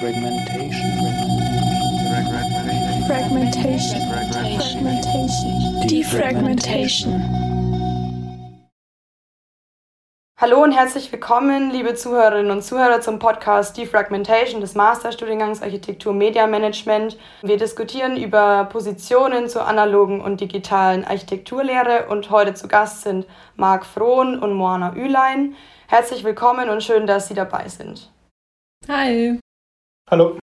Fragmentation. Fragmentation. Fragmentation. Defragmentation. Hallo und herzlich willkommen, liebe Zuhörerinnen und Zuhörer, zum Podcast Defragmentation des Masterstudiengangs Architektur Media Management. Wir diskutieren über Positionen zur analogen und digitalen Architekturlehre und heute zu Gast sind Marc Frohn und Moana Ülein. Herzlich willkommen und schön, dass Sie dabei sind. Hi. Hallo.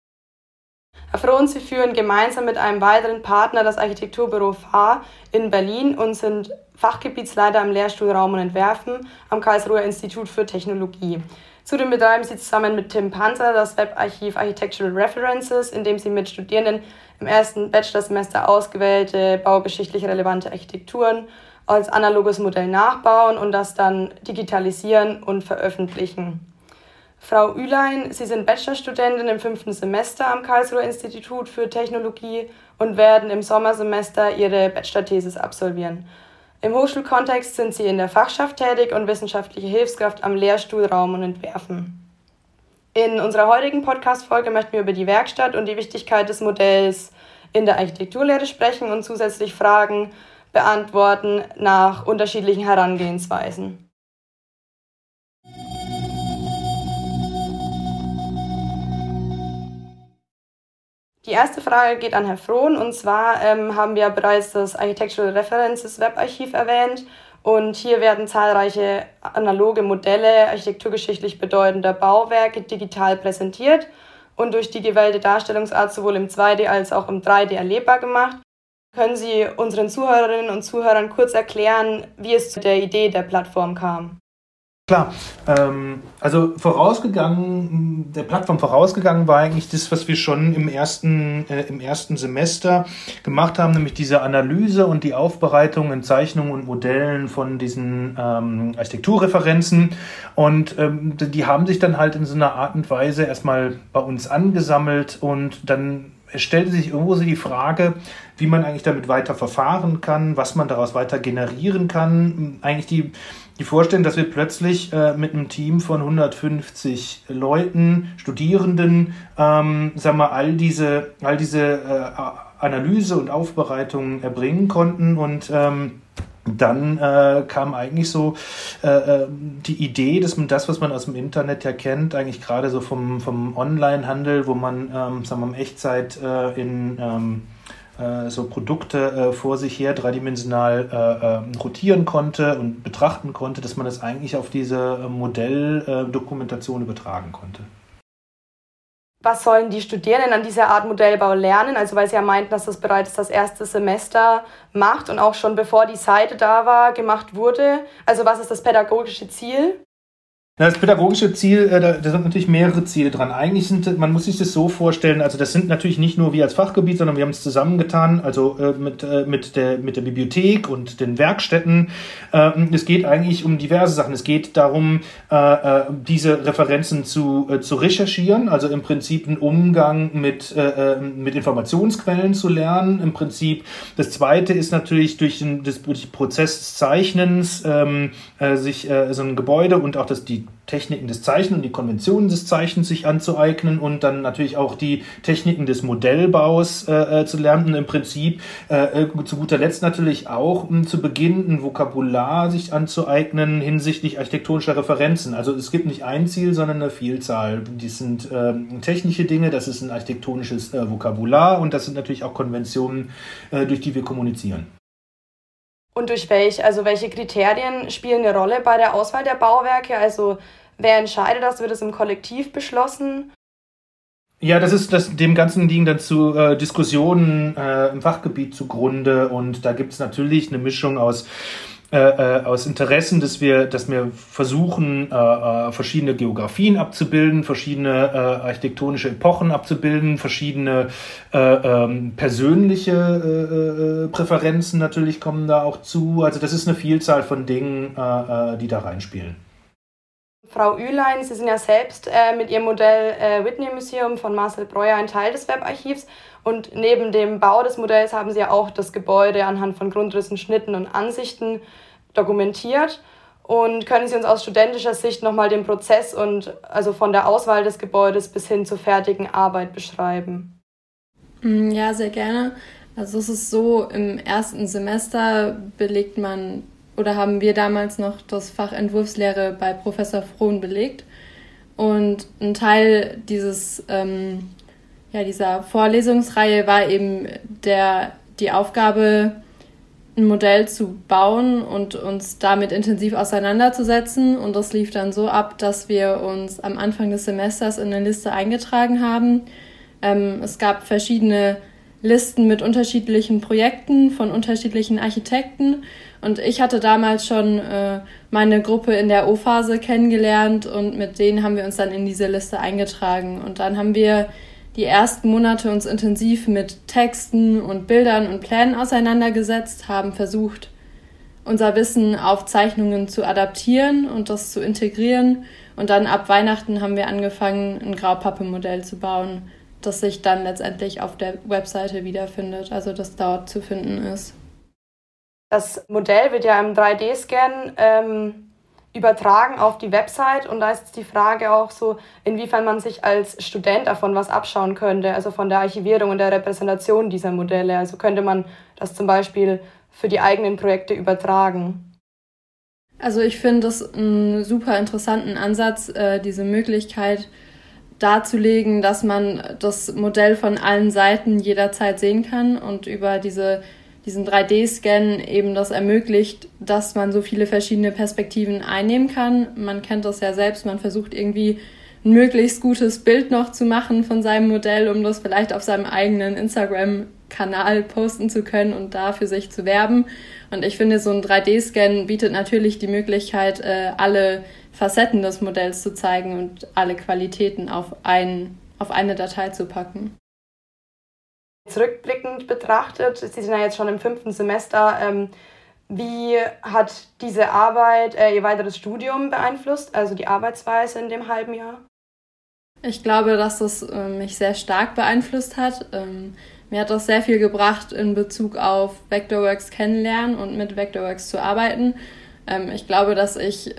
Herr Frohn, Sie führen gemeinsam mit einem weiteren Partner das Architekturbüro FAR in Berlin und sind Fachgebietsleiter am Lehrstuhl Raum und Entwerfen am Karlsruher Institut für Technologie. Zudem betreiben Sie zusammen mit Tim Panzer das Webarchiv Architectural References, in dem Sie mit Studierenden im ersten Bachelorsemester ausgewählte baugeschichtlich relevante Architekturen als analoges Modell nachbauen und das dann digitalisieren und veröffentlichen. Frau Ülein, Sie sind Bachelorstudentin im fünften Semester am Karlsruher Institut für Technologie und werden im Sommersemester Ihre Bachelorthesis absolvieren. Im Hochschulkontext sind Sie in der Fachschaft tätig und wissenschaftliche Hilfskraft am Lehrstuhl Raum und Entwerfen. In unserer heutigen Podcast-Folge möchten wir über die Werkstatt und die Wichtigkeit des Modells in der Architekturlehre sprechen und zusätzlich Fragen beantworten nach unterschiedlichen Herangehensweisen. Die erste Frage geht an Herrn Frohn und zwar ähm, haben wir bereits das Architectural References Webarchiv erwähnt und hier werden zahlreiche analoge Modelle architekturgeschichtlich bedeutender Bauwerke digital präsentiert und durch die gewählte Darstellungsart sowohl im 2D als auch im 3D erlebbar gemacht. Können Sie unseren Zuhörerinnen und Zuhörern kurz erklären, wie es zu der Idee der Plattform kam? Klar, ähm, also vorausgegangen, der Plattform vorausgegangen war eigentlich das, was wir schon im ersten, äh, im ersten Semester gemacht haben, nämlich diese Analyse und die Aufbereitung in Zeichnungen und Modellen von diesen ähm, Architekturreferenzen. Und ähm, die haben sich dann halt in so einer Art und Weise erstmal bei uns angesammelt und dann stellte sich irgendwo so die Frage, wie man eigentlich damit weiter verfahren kann, was man daraus weiter generieren kann. Eigentlich die die vorstellen, dass wir plötzlich äh, mit einem Team von 150 Leuten, Studierenden, ähm, sagen wir, all diese, all diese äh, Analyse und Aufbereitung erbringen konnten und ähm, dann äh, kam eigentlich so äh, äh, die Idee, dass man das, was man aus dem Internet ja kennt, eigentlich gerade so vom, vom Online-Handel, wo man ähm, sagen wir, in Echtzeit äh, in ähm, äh, so Produkte äh, vor sich her dreidimensional äh, rotieren konnte und betrachten konnte, dass man das eigentlich auf diese Modelldokumentation übertragen konnte. Was sollen die Studierenden an dieser Art Modellbau lernen? Also weil sie ja meinten, dass das bereits das erste Semester macht und auch schon bevor die Seite da war, gemacht wurde. Also was ist das pädagogische Ziel? Das pädagogische Ziel, äh, da, sind natürlich mehrere Ziele dran. Eigentlich sind, man muss sich das so vorstellen, also das sind natürlich nicht nur wir als Fachgebiet, sondern wir haben es zusammengetan, also äh, mit, äh, mit, der, mit der Bibliothek und den Werkstätten. Ähm, es geht eigentlich um diverse Sachen. Es geht darum, diese Referenzen zu, zu recherchieren, also im Prinzip einen Umgang mit, mit Informationsquellen zu lernen. Im Prinzip das Zweite ist natürlich durch den, durch den Prozess des Zeichnens ähm, sich so ein Gebäude und auch das, die Techniken des Zeichens und die Konventionen des Zeichens sich anzueignen und dann natürlich auch die Techniken des Modellbaus äh, äh zu lernen und im Prinzip äh, äh, zu guter Letzt natürlich auch um, zu Beginn ein Vokabular sich anzueignen hinsichtlich architektonischer Referenzen. Also es gibt nicht ein Ziel, sondern eine Vielzahl. Die sind äh, technische Dinge, das ist ein architektonisches äh, Vokabular und das sind natürlich auch Konventionen, durch die wir kommunizieren. Und durch welche, also welche Kriterien spielen eine Rolle bei der Auswahl der Bauwerke? Also wer entscheidet das? Wird es im Kollektiv beschlossen? Ja, das ist das, dem Ganzen liegen dann zu äh, Diskussionen äh, im Fachgebiet zugrunde und da gibt es natürlich eine Mischung aus äh, äh, aus Interessen, dass wir, dass wir versuchen, äh, äh, verschiedene Geografien abzubilden, verschiedene äh, architektonische Epochen abzubilden, verschiedene äh, ähm, persönliche Präferenzen natürlich kommen da auch zu. Also das ist eine Vielzahl von Dingen, die da reinspielen. Frau Ülein, Sie sind ja selbst mit Ihrem Modell Whitney Museum von Marcel Breuer ein Teil des Webarchivs und neben dem Bau des Modells haben Sie ja auch das Gebäude anhand von Grundrissen, Schnitten und Ansichten dokumentiert. Und können Sie uns aus studentischer Sicht nochmal den Prozess und also von der Auswahl des Gebäudes bis hin zur fertigen Arbeit beschreiben? Mm, ja, sehr gerne. Also es ist so, im ersten Semester belegt man oder haben wir damals noch das Fach Entwurfslehre bei Professor Frohn belegt. Und ein Teil dieses, ähm, ja, dieser Vorlesungsreihe war eben der, die Aufgabe, ein Modell zu bauen und uns damit intensiv auseinanderzusetzen. Und das lief dann so ab, dass wir uns am Anfang des Semesters in eine Liste eingetragen haben. Ähm, es gab verschiedene Listen mit unterschiedlichen Projekten von unterschiedlichen Architekten. Und ich hatte damals schon äh, meine Gruppe in der O-Phase kennengelernt und mit denen haben wir uns dann in diese Liste eingetragen. Und dann haben wir die ersten Monate uns intensiv mit Texten und Bildern und Plänen auseinandergesetzt, haben versucht, unser Wissen auf Zeichnungen zu adaptieren und das zu integrieren. Und dann ab Weihnachten haben wir angefangen, ein Graupappe-Modell zu bauen, das sich dann letztendlich auf der Webseite wiederfindet, also das dort zu finden ist. Das Modell wird ja im 3D-Scan ähm, übertragen auf die Website und da ist die Frage auch so, inwiefern man sich als Student davon was abschauen könnte, also von der Archivierung und der Repräsentation dieser Modelle. Also könnte man das zum Beispiel für die eigenen Projekte übertragen. Also ich finde das einen super interessanten Ansatz, äh, diese Möglichkeit darzulegen, dass man das Modell von allen Seiten jederzeit sehen kann und über diese diesen 3D-Scan eben das ermöglicht, dass man so viele verschiedene Perspektiven einnehmen kann. Man kennt das ja selbst, man versucht irgendwie ein möglichst gutes Bild noch zu machen von seinem Modell, um das vielleicht auf seinem eigenen Instagram-Kanal posten zu können und da für sich zu werben. Und ich finde, so ein 3D-Scan bietet natürlich die Möglichkeit, äh, alle Facetten des Modells zu zeigen und alle Qualitäten auf, ein, auf eine Datei zu packen. Zurückblickend betrachtet, Sie sind ja jetzt schon im fünften Semester, ähm, wie hat diese Arbeit äh, Ihr weiteres Studium beeinflusst, also die Arbeitsweise in dem halben Jahr? Ich glaube, dass das äh, mich sehr stark beeinflusst hat. Ähm, mir hat das sehr viel gebracht in Bezug auf Vectorworks kennenlernen und mit Vectorworks zu arbeiten. Ähm, ich glaube, dass ich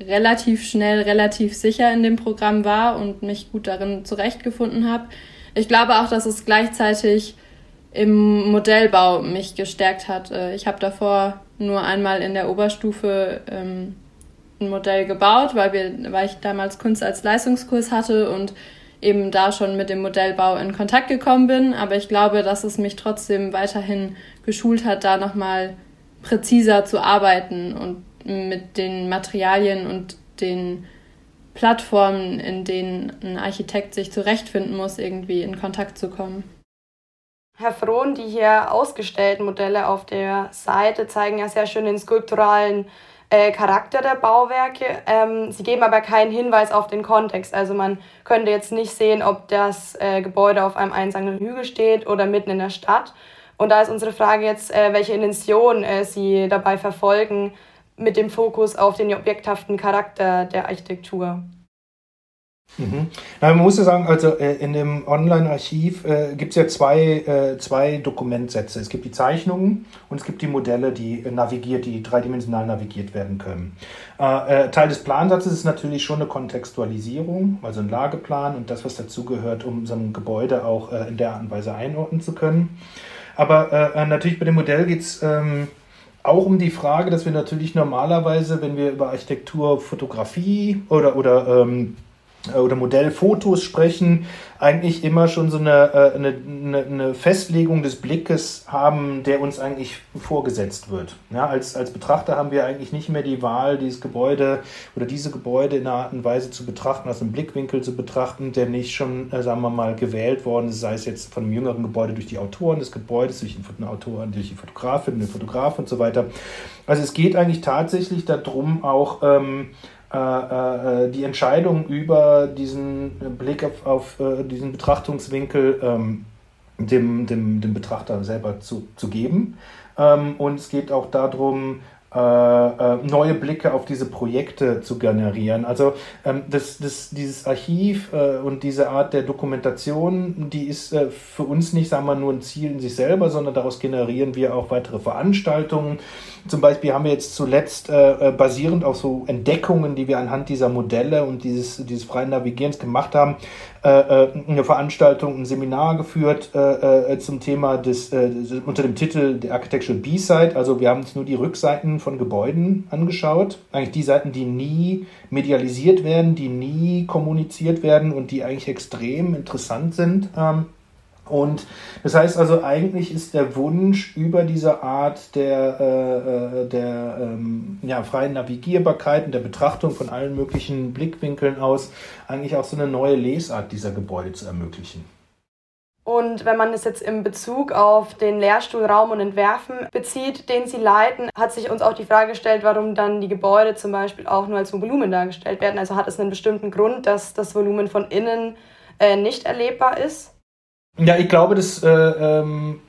relativ schnell, relativ sicher in dem Programm war und mich gut darin zurechtgefunden habe. Ich glaube auch, dass es gleichzeitig im Modellbau mich gestärkt hat. Äh, ich habe davor nur einmal in der Oberstufe ähm, ein Modell gebaut, weil, wir, weil ich damals Kunst als Leistungskurs hatte und eben da schon mit dem Modellbau in Kontakt gekommen bin. Aber ich glaube, dass es mich trotzdem weiterhin geschult hat, da nochmal präziser zu arbeiten und mit den Materialien und den Plattformen, in denen ein Architekt sich zurechtfinden muss, irgendwie in Kontakt zu kommen. Herr Frohn, die hier ausgestellten Modelle auf der Seite zeigen ja sehr schön den skulpturalen äh, Charakter der Bauwerke. Ähm, sie geben aber keinen Hinweis auf den Kontext. Also man könnte jetzt nicht sehen, ob das äh, Gebäude auf einem einsamen Hügel steht oder mitten in der Stadt. Und da ist unsere Frage jetzt, äh, welche Intention äh, Sie dabei verfolgen, mit dem Fokus auf den objekthaften Charakter der Architektur. Mhm. Na, man muss ja sagen, also äh, in dem Online-Archiv äh, gibt es ja zwei, äh, zwei Dokumentsätze. Es gibt die Zeichnungen und es gibt die Modelle, die navigiert, die dreidimensional navigiert werden können. Äh, äh, Teil des Plansatzes ist natürlich schon eine Kontextualisierung, also ein Lageplan und das, was dazugehört, um so ein Gebäude auch äh, in der Art und Weise einordnen zu können. Aber natürlich bei dem Modell geht es ähm, auch um die Frage, dass wir natürlich normalerweise, wenn wir über Architektur, Fotografie oder, oder ähm, äh, oder Modellfotos sprechen, eigentlich immer schon so eine, äh, eine, eine, Festlegung des Blickes haben, der uns eigentlich vorgesetzt wird. Ja, als, als Betrachter haben wir eigentlich nicht mehr die Wahl, dieses Gebäude oder diese Gebäude in einer Art und Weise zu betrachten, aus einem Blickwinkel zu betrachten, der nicht schon, äh, sagen wir mal, gewählt worden ist, sei es jetzt von einem jüngeren Gebäude durch die Autoren des Gebäudes, durch den Autoren, durch die Fotografin, den Fotograf und so weiter. Also es geht eigentlich tatsächlich darum, auch ähm, äh, äh, die Entscheidung über diesen Blick auf, auf äh, diesen Betrachtungswinkel ähm, dem, dem, dem Betrachter selber zu, zu geben. Ähm, und es geht auch darum, äh, äh, neue Blicke auf diese Projekte zu generieren. Also ähm, das, das, dieses Archiv äh, und diese Art der Dokumentation, die ist äh, für uns nicht, sagen wir, nur ein Ziel in sich selber, sondern daraus generieren wir auch weitere Veranstaltungen. Zum Beispiel haben wir jetzt zuletzt äh, äh, basierend auf so Entdeckungen, die wir anhand dieser Modelle und dieses, dieses freien Navigierens gemacht haben, eine Veranstaltung, ein Seminar geführt zum Thema des, unter dem Titel The Architectural B-Side. Also wir haben uns nur die Rückseiten von Gebäuden angeschaut. Eigentlich die Seiten, die nie medialisiert werden, die nie kommuniziert werden und die eigentlich extrem interessant sind. Und das heißt also, eigentlich ist der Wunsch über diese Art der, äh, äh, der ähm, ja, freien Navigierbarkeit und der Betrachtung von allen möglichen Blickwinkeln aus, eigentlich auch so eine neue Lesart dieser Gebäude zu ermöglichen. Und wenn man es jetzt im Bezug auf den Lehrstuhl Raum und Entwerfen bezieht, den Sie leiten, hat sich uns auch die Frage gestellt, warum dann die Gebäude zum Beispiel auch nur als Volumen dargestellt werden. Also hat es einen bestimmten Grund, dass das Volumen von innen äh, nicht erlebbar ist? Ja, ich glaube, das äh, ähm,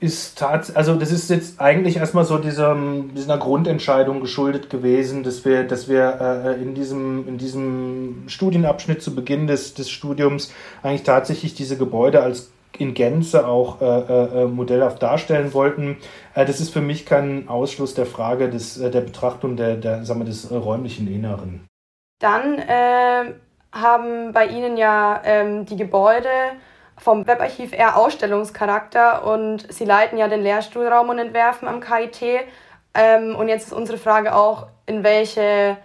ist tatsächlich, also das ist jetzt eigentlich erstmal so dieser, dieser Grundentscheidung geschuldet gewesen, dass wir, dass wir äh, in, diesem, in diesem Studienabschnitt zu Beginn des, des Studiums eigentlich tatsächlich diese Gebäude als in Gänze auch äh, äh, modellhaft darstellen wollten. Äh, das ist für mich kein Ausschluss der Frage des, äh, der Betrachtung der, der, sagen wir, des räumlichen Inneren. Dann äh, haben bei Ihnen ja ähm, die Gebäude vom Webarchiv eher Ausstellungscharakter und Sie leiten ja den Lehrstuhlraum und Entwerfen am KIT. Ähm, und jetzt ist unsere Frage auch, in welche,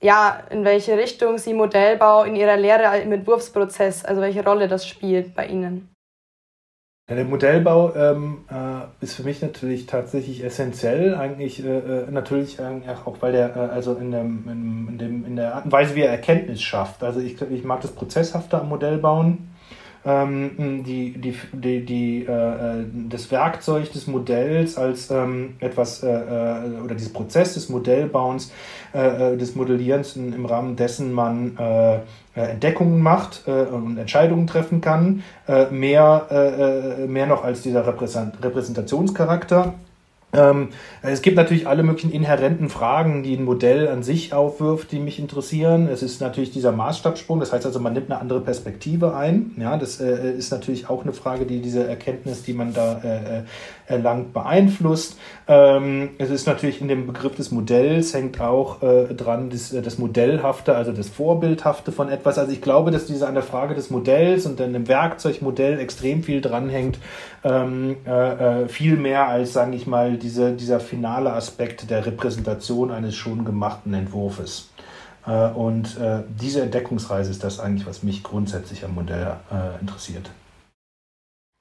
ja, in welche Richtung Sie Modellbau in Ihrer Lehre im Entwurfsprozess, also welche Rolle das spielt bei Ihnen. Ja, der Modellbau ähm, äh, ist für mich natürlich tatsächlich essentiell, eigentlich äh, äh natürlich äh, auch, weil der, äh, also in, dem, in, dem, in der Art und Weise, wie er Erkenntnis schafft. Also ich, ich mag das Prozesshafte am Modellbauen ähm, die, die, die, die, äh, äh, das Werkzeug des Modells als ähm, etwas äh, äh oder dieses Prozess des Modellbauens, äh, äh, des Modellierens im Rahmen dessen man Entdeckungen macht und Entscheidungen treffen kann, mehr, mehr noch als dieser Repräsentationscharakter es gibt natürlich alle möglichen inhärenten Fragen, die ein Modell an sich aufwirft, die mich interessieren. Es ist natürlich dieser Maßstabsprung, das heißt also, man nimmt eine andere Perspektive ein. Ja, das äh, ist natürlich auch eine Frage, die diese Erkenntnis, die man da äh, erlangt, beeinflusst. Ähm, es ist natürlich in dem Begriff des Modells hängt auch äh, dran das, äh, Modellhafte, also das Vorbildhafte von etwas. Also ich glaube, dass diese an der Frage des Modells und dann dem Werkzeugmodell extrem viel dranhängt, ähm, äh, äh, viel mehr als, sage ich mal, diese, dieser finale Aspekt der Repräsentation eines schon gemachten Entwurfs. Äh, und äh, diese Entdeckungsreise ist das eigentlich, was mich grundsätzlich am Modell äh, interessiert.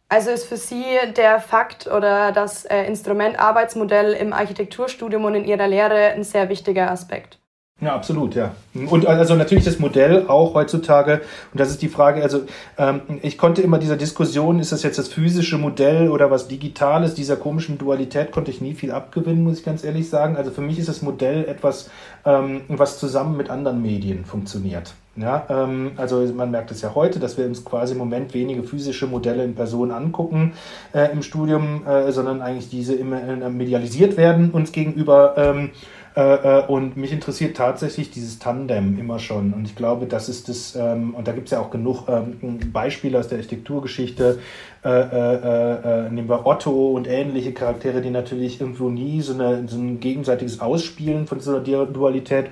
Also ist für Sie der Fakt oder das äh, Instrument Arbeitsmodell im Architekturstudium und in Ihrer Lehre ein sehr wichtiger Aspekt? Ja, absolut, ja. Und also natürlich das Modell auch heutzutage, und das ist die Frage, also ähm, ich konnte immer dieser Diskussion, ist das jetzt das physische Modell oder was Digitales, dieser komischen Dualität konnte ich nie viel abgewinnen, muss ich ganz ehrlich sagen. Also für mich ist das Modell etwas, ähm, was zusammen mit anderen Medien funktioniert. Ja, ähm, also man merkt es ja heute, dass wir uns quasi im Moment wenige physische Modelle in Person angucken äh, im Studium, äh, sondern eigentlich diese immer äh, medialisiert werden uns gegenüber. Ähm, äh, äh, und mich interessiert tatsächlich dieses Tandem immer schon. Und ich glaube, das ist das, ähm, und da gibt es ja auch genug ähm, Beispiele aus der Architekturgeschichte. Äh, äh, äh, nehmen wir Otto und ähnliche Charaktere, die natürlich irgendwo nie so, eine, so ein gegenseitiges Ausspielen von einer Dualität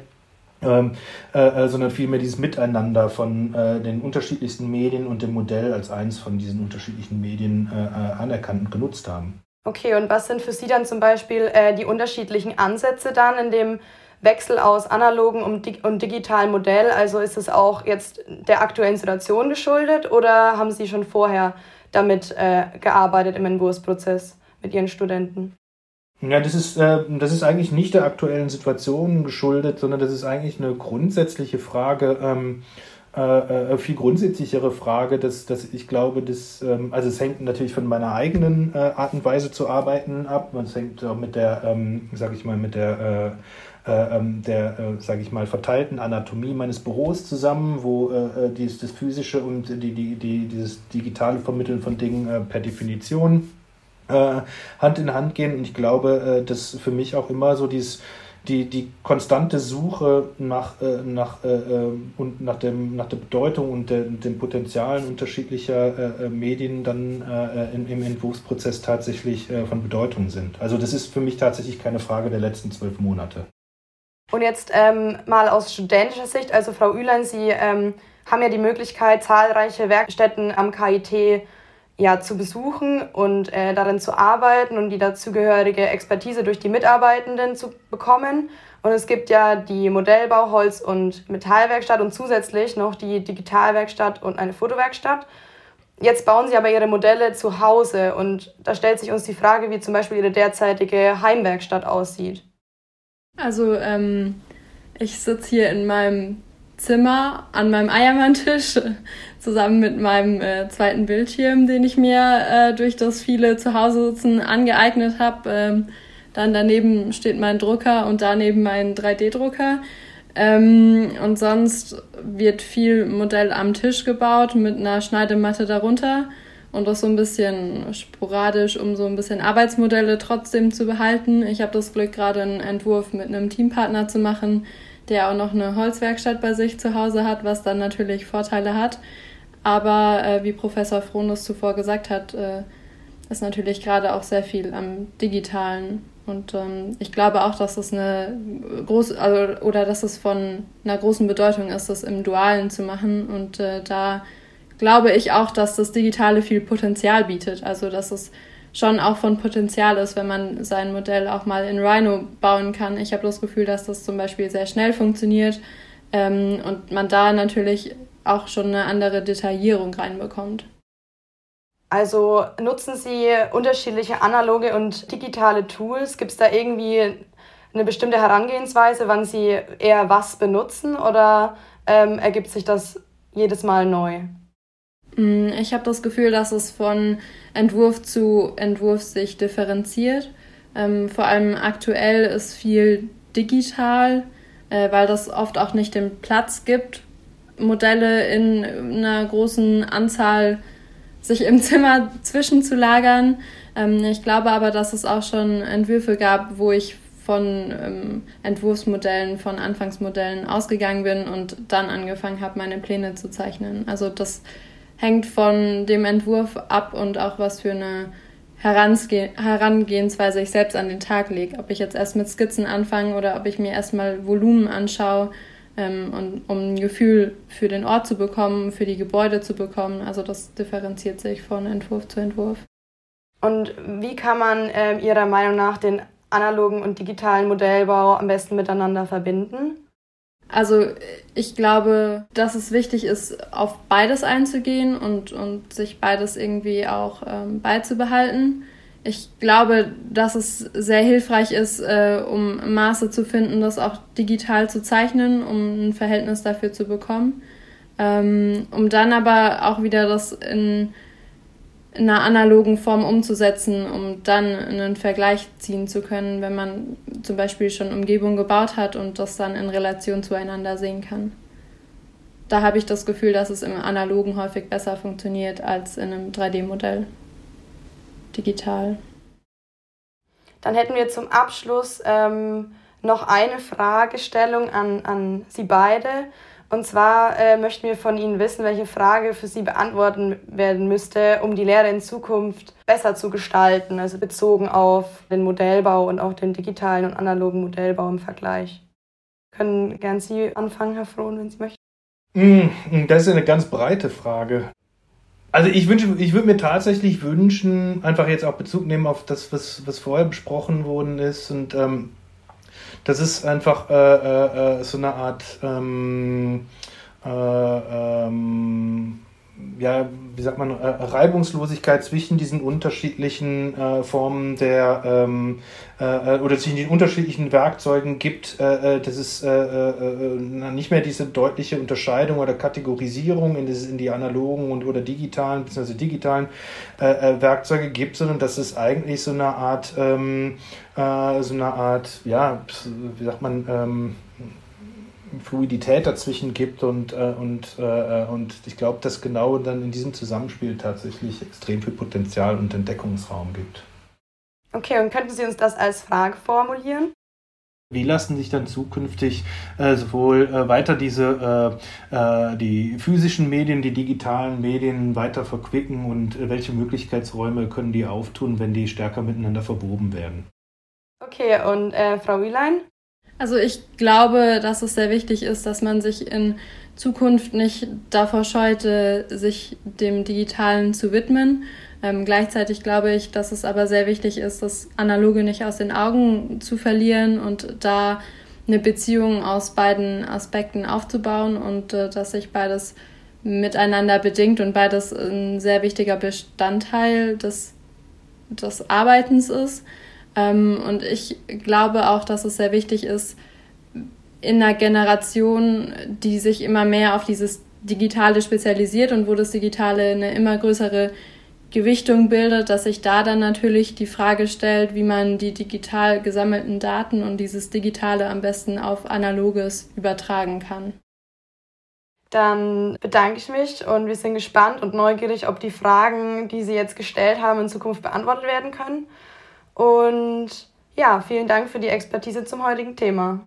ähm, äh, sondern vielmehr dieses Miteinander von äh, den unterschiedlichsten Medien und dem Modell als eins von diesen unterschiedlichen Medien äh, anerkannt und genutzt haben. Okay, und was sind für Sie dann zum Beispiel äh, die unterschiedlichen Ansätze dann in dem Wechsel aus analogen und, dig und digitalen Modell? Also ist es auch jetzt der aktuellen Situation geschuldet oder haben Sie schon vorher damit äh, gearbeitet im Entwurfsprozess mit Ihren Studenten? Ja, das ist, äh, das ist eigentlich nicht der aktuellen Situation geschuldet, sondern das ist eigentlich eine grundsätzliche Frage. Ähm, äh, äh, viel grundsätzlichere Frage, dass, dass ich glaube, dass, ähm, also es hängt natürlich von meiner eigenen äh, Art und Weise zu arbeiten ab. Es hängt auch mit der, ähm, sag ich mal, mit der äh, äh, ähm, der, äh, sage ich mal, verteilten Anatomie meines Büros zusammen, wo äh, dies, das physische und die, die, die, dieses digitale Vermitteln von Dingen per Definition äh, Hand in Hand gehen. Und ich glaube, äh, dass für mich auch immer so dieses die, die konstante Suche nach, äh, nach, äh, äh, und nach, dem, nach der Bedeutung und de, den Potenzialen unterschiedlicher äh, äh Medien dann äh, in, im Entwurfsprozess tatsächlich von Bedeutung sind. Also das ist für mich tatsächlich keine Frage der letzten zwölf Monate. Und jetzt ähm, mal aus studentischer Sicht, also Frau Ülein, Sie ähm, haben ja die Möglichkeit, zahlreiche Werkstätten am KIT ja, zu besuchen und äh, darin zu arbeiten und die dazugehörige Expertise durch die Mitarbeitenden zu bekommen. Und es gibt ja die Modellbau, Holz- und Metallwerkstatt und zusätzlich noch die Digitalwerkstatt und eine Fotowerkstatt. Jetzt bauen Sie aber Ihre Modelle zu Hause und da stellt sich uns die Frage, wie zum Beispiel Ihre derzeitige Heimwerkstatt aussieht. Also ähm, ich sitze hier in meinem Zimmer an meinem Eiermanntisch zusammen mit meinem äh, zweiten Bildschirm, den ich mir äh, durch das viele Zuhause-Sitzen angeeignet habe. Ähm, dann daneben steht mein Drucker und daneben mein 3D-Drucker. Ähm, und sonst wird viel Modell am Tisch gebaut mit einer Schneidematte darunter und das so ein bisschen sporadisch, um so ein bisschen Arbeitsmodelle trotzdem zu behalten. Ich habe das Glück, gerade einen Entwurf mit einem Teampartner zu machen, der auch noch eine Holzwerkstatt bei sich zu Hause hat, was dann natürlich Vorteile hat. Aber äh, wie Professor Frohnus zuvor gesagt hat, äh, ist natürlich gerade auch sehr viel am Digitalen. Und ähm, ich glaube auch, dass es eine große also, oder dass es von einer großen Bedeutung ist, das im Dualen zu machen. Und äh, da glaube ich auch, dass das Digitale viel Potenzial bietet. Also dass es schon auch von Potenzial ist, wenn man sein Modell auch mal in Rhino bauen kann. Ich habe das Gefühl, dass das zum Beispiel sehr schnell funktioniert ähm, und man da natürlich auch schon eine andere Detaillierung reinbekommt. Also nutzen Sie unterschiedliche analoge und digitale Tools? Gibt es da irgendwie eine bestimmte Herangehensweise, wann Sie eher was benutzen oder ähm, ergibt sich das jedes Mal neu? Mm, ich habe das Gefühl, dass es von Entwurf zu Entwurf sich differenziert. Ähm, vor allem aktuell ist viel digital, äh, weil das oft auch nicht den Platz gibt, Modelle in einer großen Anzahl sich im Zimmer zwischenzulagern. Ähm, ich glaube aber, dass es auch schon Entwürfe gab, wo ich von ähm, Entwurfsmodellen, von Anfangsmodellen ausgegangen bin und dann angefangen habe, meine Pläne zu zeichnen. Also das hängt von dem Entwurf ab und auch was für eine Herangehensweise ich selbst an den Tag lege. Ob ich jetzt erst mit Skizzen anfange oder ob ich mir erstmal Volumen anschaue, ähm, und, um ein Gefühl für den Ort zu bekommen, für die Gebäude zu bekommen. Also das differenziert sich von Entwurf zu Entwurf. Und wie kann man äh, Ihrer Meinung nach den analogen und digitalen Modellbau am besten miteinander verbinden? Also ich glaube, dass es wichtig ist, auf beides einzugehen und, und sich beides irgendwie auch ähm, beizubehalten. Ich glaube, dass es sehr hilfreich ist, äh, um Maße zu finden, das auch digital zu zeichnen, um ein Verhältnis dafür zu bekommen. Ähm, um dann aber auch wieder das in in einer analogen Form umzusetzen, um dann einen Vergleich ziehen zu können, wenn man zum Beispiel schon Umgebung gebaut hat und das dann in Relation zueinander sehen kann. Da habe ich das Gefühl, dass es im Analogen häufig besser funktioniert als in einem 3D-Modell. Digital. Dann hätten wir zum Abschluss ähm, noch eine Fragestellung an, an Sie beide. Und zwar äh, möchten wir von Ihnen wissen, welche Frage für Sie beantworten werden müsste, um die Lehre in Zukunft besser zu gestalten, also bezogen auf den Modellbau und auch den digitalen und analogen Modellbau im Vergleich. Können gern Sie anfangen, Herr Frohn, wenn Sie möchten. Mm, das ist eine ganz breite Frage. Also ich wünsche, ich würde mir tatsächlich wünschen, einfach jetzt auch Bezug nehmen auf das, was, was vorher besprochen worden ist und ähm, das ist einfach äh, äh, äh, so eine Art ähm, äh, ähm, ja, wie sagt man, äh, Reibungslosigkeit zwischen diesen unterschiedlichen äh, Formen der ähm, äh, oder zwischen den unterschiedlichen Werkzeugen gibt, äh, dass es nicht mehr diese deutliche Unterscheidung oder Kategorisierung in, das, in die analogen und oder digitalen bzw. digitalen Werkzeuge gibt, sondern dass es eigentlich so eine Art ähm, so eine Art, ja, wie sagt man, ähm, Fluidität dazwischen gibt und, äh, und, äh, und ich glaube, dass genau dann in diesem Zusammenspiel tatsächlich extrem viel Potenzial und Entdeckungsraum gibt. Okay, und könnten Sie uns das als Frage formulieren? Wie lassen sich dann zukünftig äh, sowohl äh, weiter diese äh, äh die physischen Medien, die digitalen Medien weiter verquicken und äh, welche Möglichkeitsräume können die auftun, wenn die stärker miteinander verwoben werden? Okay, und äh, Frau Wielein? Also ich glaube, dass es sehr wichtig ist, dass man sich in Zukunft nicht davor scheute, sich dem Digitalen zu widmen. Ähm, gleichzeitig glaube ich, dass es aber sehr wichtig ist, das Analoge nicht aus den Augen zu verlieren und da eine Beziehung aus beiden Aspekten aufzubauen und äh, dass sich beides miteinander bedingt und beides ein sehr wichtiger Bestandteil des, des Arbeitens ist. Ähm, und ich glaube auch, dass es sehr wichtig ist, in einer Generation, die sich immer mehr auf dieses Digitale spezialisiert und wo das Digitale eine immer größere Gewichtung bildet, dass sich da dann natürlich die Frage stellt, wie man die digital gesammelten Daten und dieses Digitale am besten auf Analoges übertragen kann. Dann bedanke ich mich und wir sind gespannt und neugierig, ob die Fragen, die Sie jetzt gestellt haben, in Zukunft beantwortet werden können. Und ja, vielen Dank für die Expertise zum heutigen Thema.